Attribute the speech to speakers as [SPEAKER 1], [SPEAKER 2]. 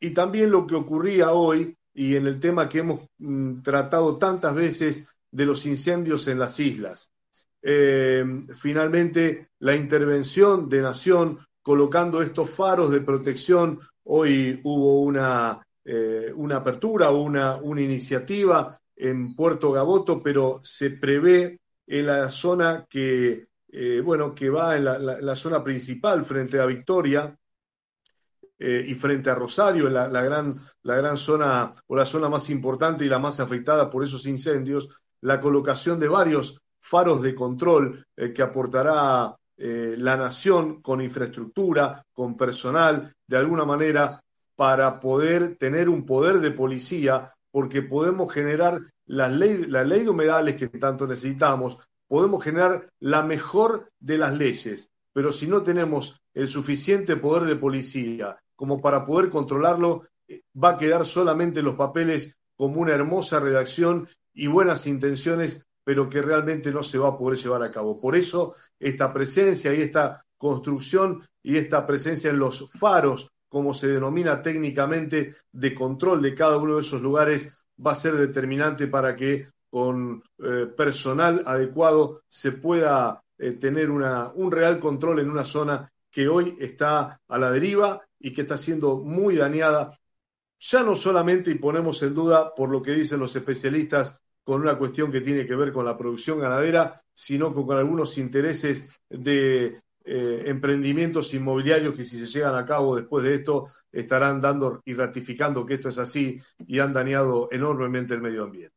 [SPEAKER 1] y también lo que ocurría hoy y en el tema que hemos mm, tratado tantas veces de los incendios en las islas. Eh, finalmente, la intervención de Nación colocando estos faros de protección. Hoy hubo una, eh, una apertura, una, una iniciativa en Puerto Gaboto, pero se prevé en la zona que, eh, bueno, que va en la, zona principal frente a Victoria eh, y frente a Rosario, la, gran, la gran zona o la zona más importante y la más afectada por esos incendios, la colocación de varios faros de control que aportará la nación con infraestructura, con personal, de alguna manera, para poder tener un poder de policía porque podemos generar la ley, la ley de humedales que tanto necesitamos, podemos generar la mejor de las leyes, pero si no tenemos el suficiente poder de policía como para poder controlarlo, eh, va a quedar solamente los papeles como una hermosa redacción y buenas intenciones, pero que realmente no se va a poder llevar a cabo. Por eso esta presencia y esta construcción y esta presencia en los faros como se denomina técnicamente, de control de cada uno de esos lugares va a ser determinante para que con eh, personal adecuado se pueda eh, tener una, un real control en una zona que hoy está a la deriva y que está siendo muy dañada, ya no solamente, y ponemos en duda por lo que dicen los especialistas, con una cuestión que tiene que ver con la producción ganadera, sino con algunos intereses de eh, emprendimientos inmobiliarios que si se llegan a cabo después de esto estarán dando y ratificando que esto es así y han dañado enormemente el medio ambiente.